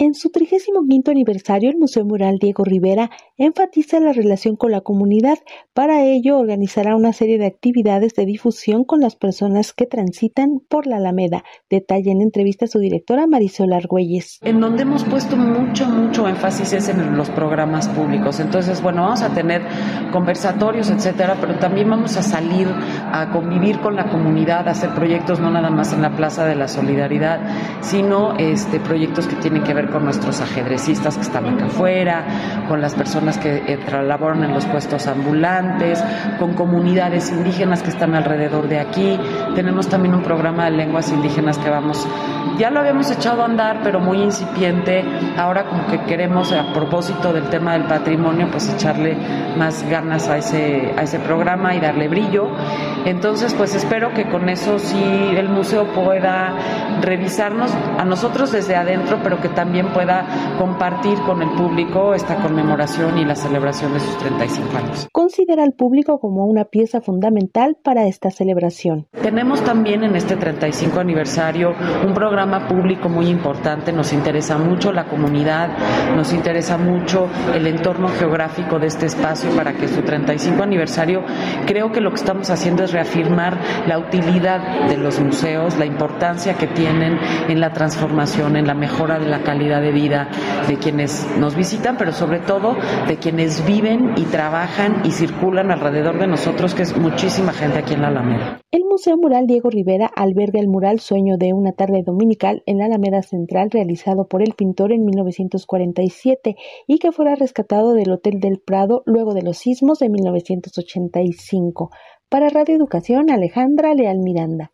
En su 35 aniversario, el Museo Mural Diego Rivera enfatiza la relación con la comunidad. Para ello, organizará una serie de actividades de difusión con las personas que transitan por la Alameda. Detalla en entrevista a su directora Marisol Argüelles. En donde hemos puesto mucho, mucho énfasis es en los programas públicos. Entonces, bueno, vamos a tener conversatorios, etcétera, pero también vamos a salir a convivir con la comunidad, a hacer proyectos no nada más en la Plaza de la Solidaridad, sino este, proyectos que tienen que ver con nuestros ajedrecistas que están acá afuera, con las personas que eh, en los puestos ambulantes, con comunidades indígenas que están alrededor de aquí. Tenemos también un programa de lenguas indígenas que vamos, ya lo habíamos echado a andar, pero muy incipiente. Ahora como que queremos, a propósito del tema del patrimonio, pues echarle más ganas a ese, a ese programa y darle brillo. Entonces, pues espero que con eso sí el museo pueda revisarnos a nosotros desde adentro, pero que también pueda compartir con el público esta conmemoración y la celebración de sus 35 años. Considera al público como una pieza fundamental para esta celebración. Tenemos también en este 35 aniversario un programa público muy importante, nos interesa mucho la comunidad, nos interesa mucho el entorno geográfico de este espacio para que su 35 aniversario creo que lo que estamos haciendo es reafirmar la utilidad de los museos, la importancia que tienen en la transformación, en la mejora de la calidad de vida de quienes nos visitan, pero sobre todo de quienes viven y trabajan y circulan alrededor de nosotros, que es muchísima gente aquí en la Alameda. El Museo Mural Diego Rivera alberga el mural Sueño de una tarde dominical en la Alameda Central realizado por el pintor en 1947 y que fuera rescatado del Hotel del Prado luego de los sismos de 1985. Para Radio Educación, Alejandra Leal Miranda.